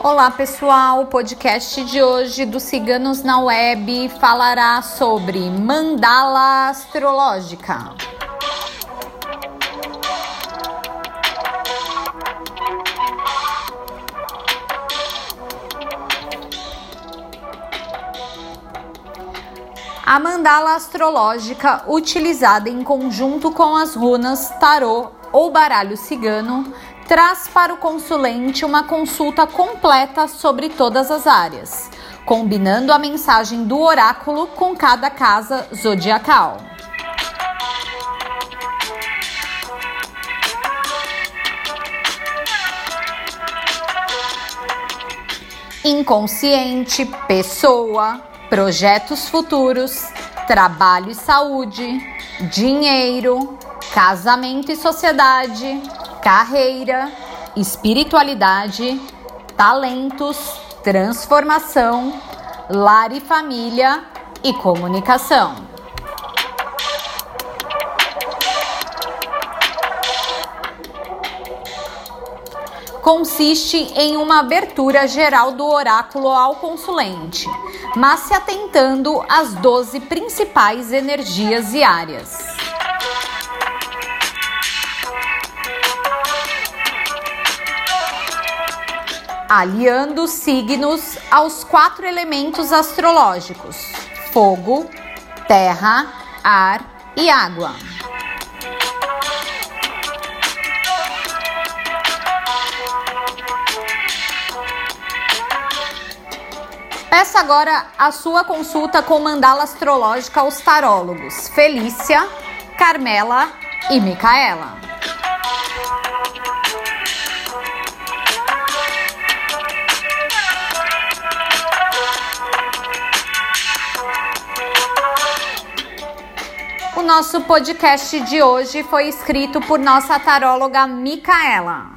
Olá pessoal, o podcast de hoje do Ciganos na Web falará sobre mandala astrológica. A mandala astrológica, utilizada em conjunto com as runas tarô ou baralho cigano, traz para o consulente uma consulta completa sobre todas as áreas, combinando a mensagem do oráculo com cada casa zodiacal. Inconsciente, pessoa, projetos futuros, trabalho e saúde, dinheiro, casamento e sociedade, carreira, espiritualidade, talentos, transformação, lar e família e comunicação. consiste em uma abertura geral do oráculo ao consulente, mas se atentando às 12 principais energias e áreas. Aliando os signos aos quatro elementos astrológicos: fogo, terra, ar e água. Peça agora a sua consulta com mandala astrológica aos tarólogos Felícia, Carmela e Micaela. O nosso podcast de hoje foi escrito por nossa taróloga Micaela.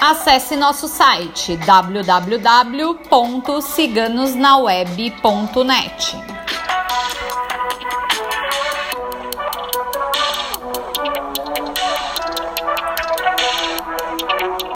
Acesse nosso site www.ciganosnaweb.net.